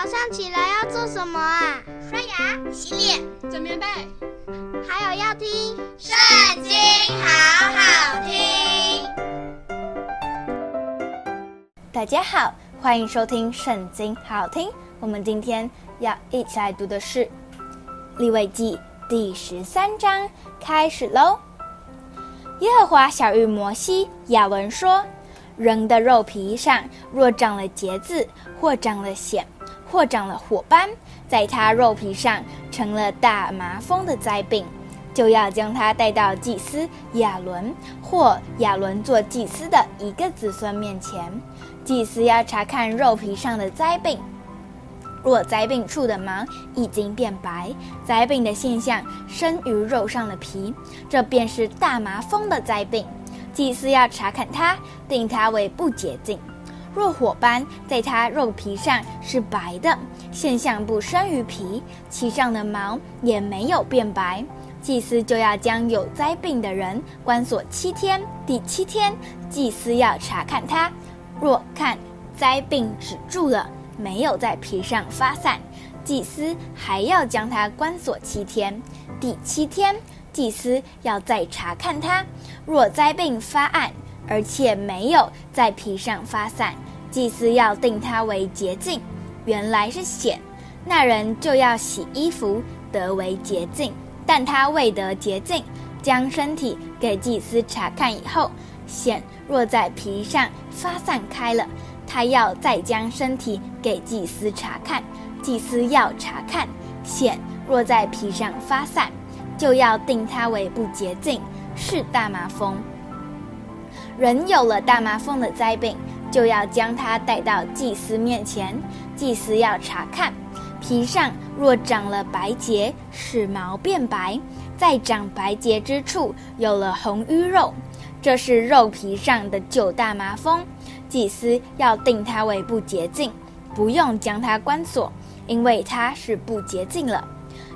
早上起来要做什么啊？刷牙、洗脸、整棉被，还有要听《圣经》，好好听。大家好，欢迎收听《圣经》，好好听。我们今天要一起来读的是《利未记》第十三章，开始喽。耶和华晓諭摩西、亚伦说：“人的肉皮上若长了痤子，或长了癣，或长了火斑，在他肉皮上成了大麻风的灾病，就要将他带到祭司亚伦或亚伦做祭司的一个子孙面前。祭司要查看肉皮上的灾病。”若灾病处的毛已经变白，灾病的现象生于肉上的皮，这便是大麻风的灾病。祭司要查看它，定它为不洁净。若火斑在它肉皮上是白的，现象不深于皮，其上的毛也没有变白，祭司就要将有灾病的人关锁七天。第七天，祭司要查看它，若看灾病止住了。没有在皮上发散，祭司还要将它关锁七天。第七天，祭司要再查看它，若灾病发暗，而且没有在皮上发散，祭司要定他为洁净。原来是癬，那人就要洗衣服，得为洁净。但他未得洁净，将身体给祭司查看以后，癬若在皮上发散开了。他要再将身体给祭司查看，祭司要查看，癬若在皮上发散，就要定他为不洁净，是大麻风。人有了大麻风的灾病，就要将它带到祭司面前，祭司要查看，皮上若长了白结，使毛变白，在长白结之处有了红瘀肉，这是肉皮上的九大麻风。祭司要定它为不洁净，不用将它关锁，因为它是不洁净了。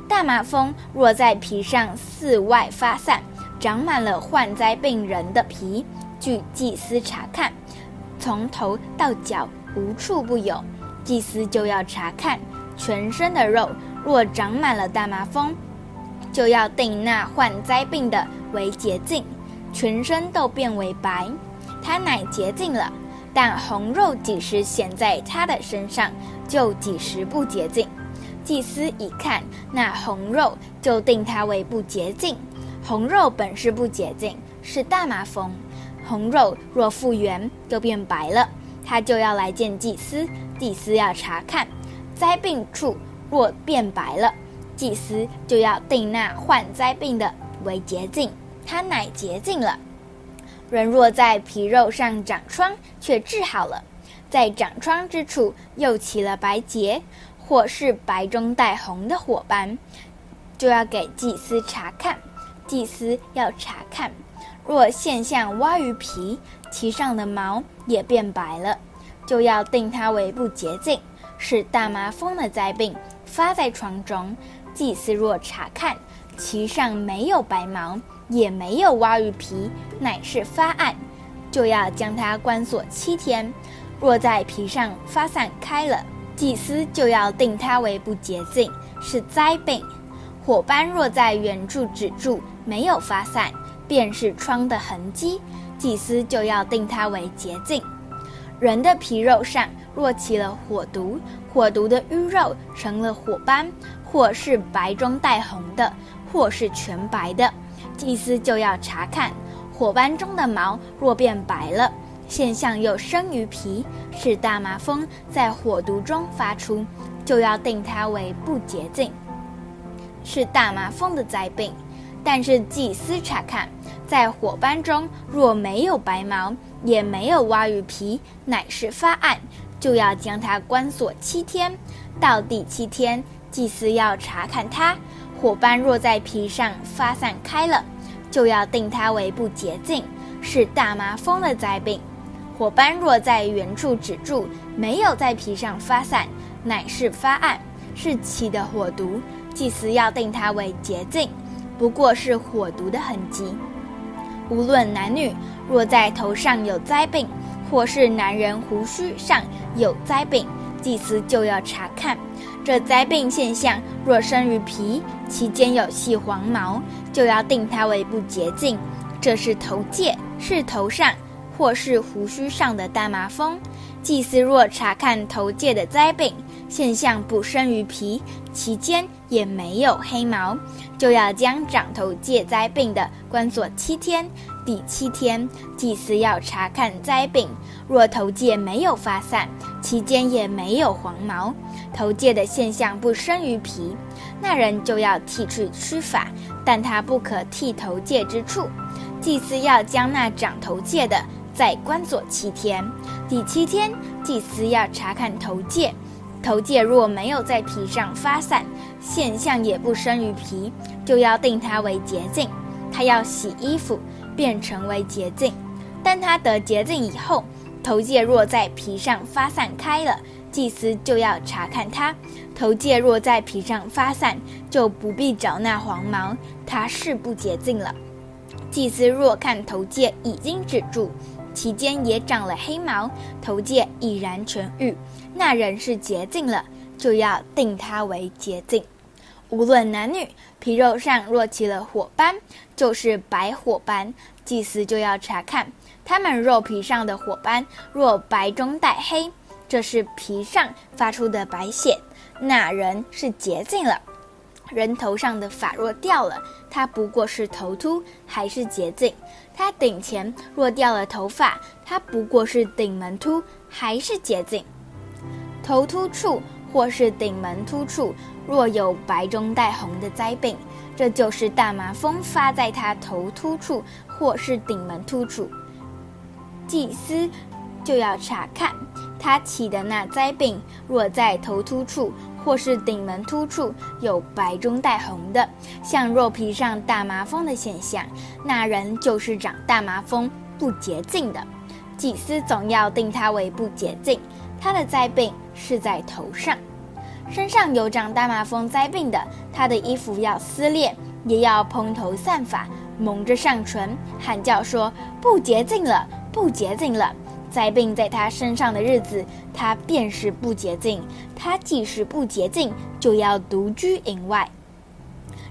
大麻风若在皮上四外发散，长满了患灾病人的皮，据祭司查看，从头到脚无处不有，祭司就要查看全身的肉，若长满了大麻风，就要定那患灾病的为洁净，全身都变为白，他乃洁净了。但红肉几时显在他的身上，就几时不洁净。祭司一看那红肉，就定他为不洁净。红肉本是不洁净，是大麻风。红肉若复原，就变白了，他就要来见祭司。祭司要查看灾病处，若变白了，祭司就要定那患灾病的为洁净，他乃洁净了。人若在皮肉上长疮，却治好了，在长疮之处又起了白结，或是白中带红的火斑，就要给祭司查看。祭司要查看，若现象洼于皮，其上的毛也变白了，就要定它为不洁净，是大麻风的灾病，发在床中。祭司若查看，其上没有白毛。也没有洼于皮，乃是发暗，就要将它关锁七天。若在皮上发散开了，祭司就要定它为不洁净，是灾病。火斑若在原处止住，没有发散，便是疮的痕迹，祭司就要定它为洁净。人的皮肉上若起了火毒，火毒的瘀肉成了火斑，或是白中带红的，或是全白的。祭司就要查看火斑中的毛，若变白了，现象又生于皮，是大麻风在火毒中发出，就要定它为不洁净，是大麻风的灾病。但是祭司查看，在火斑中若没有白毛，也没有洼于皮，乃是发暗，就要将它关锁七天。到第七天，祭司要查看它。火斑若在皮上发散开了，就要定它为不洁净，是大麻风的灾病。火斑若在原处止住，没有在皮上发散，乃是发暗，是起的火毒。祭司要定它为洁净，不过是火毒的痕迹。无论男女，若在头上有灾病，或是男人胡须上有灾病，祭司就要查看。这灾病现象若生于皮，其间有细黄毛，就要定他为不洁净。这是头疥，是头上或是胡须上的大麻风。祭司若查看头疥的灾病现象不生于皮，其间也没有黑毛，就要将长头疥灾病的关锁七天。第七天，祭司要查看灾病，若头疥没有发散，其间也没有黄毛。头疥的现象不生于皮，那人就要剃去须发，但他不可剃头疥之处。祭司要将那长头疥的再关锁七天。第七天，祭司要查看头疥，头疥若没有在皮上发散，现象也不生于皮，就要定他为洁净。他要洗衣服，便成为洁净。但他得洁净以后，头疥若在皮上发散开了。祭司就要查看他，头疥若在皮上发散，就不必找那黄毛，他是不洁净了。祭司若看头疥已经止住，其间也长了黑毛，头疥已然痊愈，那人是洁净了，就要定他为洁净。无论男女，皮肉上若起了火斑，就是白火斑，祭司就要查看他们肉皮上的火斑，若白中带黑。这是皮上发出的白血，那人是洁净了。人头上的发若掉了，他不过是头秃，还是洁净。他顶前若掉了头发，他不过是顶门秃，还是洁净。头秃处或是顶门突处，若有白中带红的灾病，这就是大麻风发在他头突处或是顶门突处。祭司就要查看。他起的那灾病，若在头突处或是顶门突处有白中带红的，像肉皮上大麻风的现象，那人就是长大麻风不洁净的。祭司总要定他为不洁净。他的灾病是在头上，身上有长大麻风灾病的，他的衣服要撕裂，也要蓬头散发，蒙着上唇，喊叫说：“不洁净了，不洁净了。”灾病在他身上的日子，他便是不洁净。他既是不洁净，就要独居营外。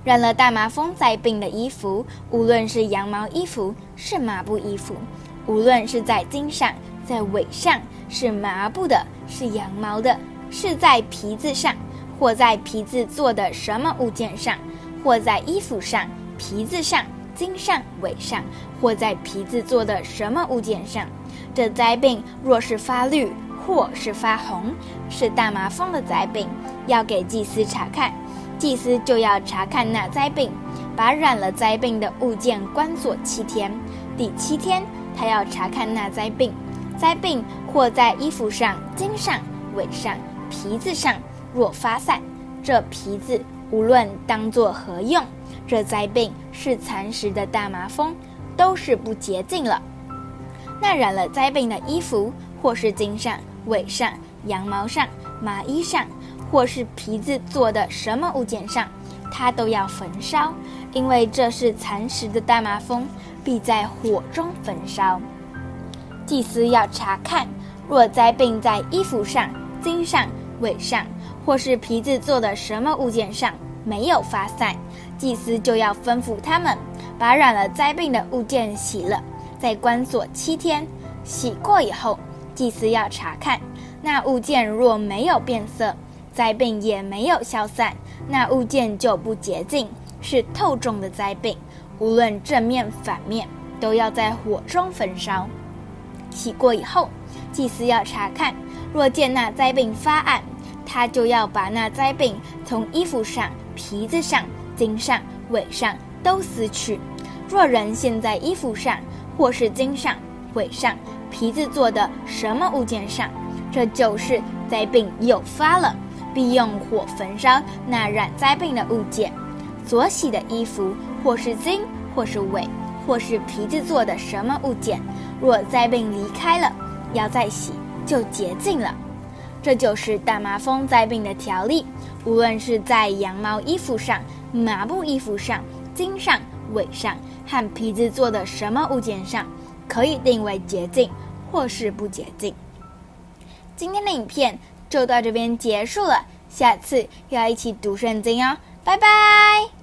染了大麻风灾病的衣服，无论是羊毛衣服，是麻布衣服；无论是在襟上，在尾上，是麻布的，是羊毛的，是在皮子上，或在皮子做的什么物件上，或在衣服上、皮子上、经上、尾上，或在皮子做的什么物件上。这灾病若是发绿或是发红，是大麻风的灾病，要给祭司查看。祭司就要查看那灾病，把染了灾病的物件关锁七天。第七天，他要查看那灾病。灾病或在衣服上、经上、尾上、皮子上，若发散，这皮子无论当作何用，这灾病是蚕食的大麻风，都是不洁净了。那染了灾病的衣服，或是经上、尾上、羊毛上、麻衣上，或是皮子做的什么物件上，它都要焚烧，因为这是蚕食的大麻风，必在火中焚烧。祭司要查看，若灾病在衣服上、经上、尾上，或是皮子做的什么物件上没有发散，祭司就要吩咐他们，把染了灾病的物件洗了。在关锁七天，洗过以后，祭司要查看那物件，若没有变色，灾病也没有消散，那物件就不洁净，是透重的灾病。无论正面反面，都要在火中焚烧。洗过以后，祭司要查看，若见那灾病发暗，他就要把那灾病从衣服上、皮子上、经上、尾上都撕去。若人现在衣服上，或是经上、尾上、皮子做的什么物件上，这就是灾病又发了，必用火焚烧那染灾病的物件。所洗的衣服，或是经，或是尾，或是皮子做的什么物件，若灾病离开了，要再洗，就洁净了。这就是大麻风灾病的条例。无论是在羊毛衣服上、麻布衣服上、巾上、尾上。和皮子做的什么物件上，可以定为洁净，或是不洁净。今天的影片就到这边结束了，下次要一起读圣经哦，拜拜。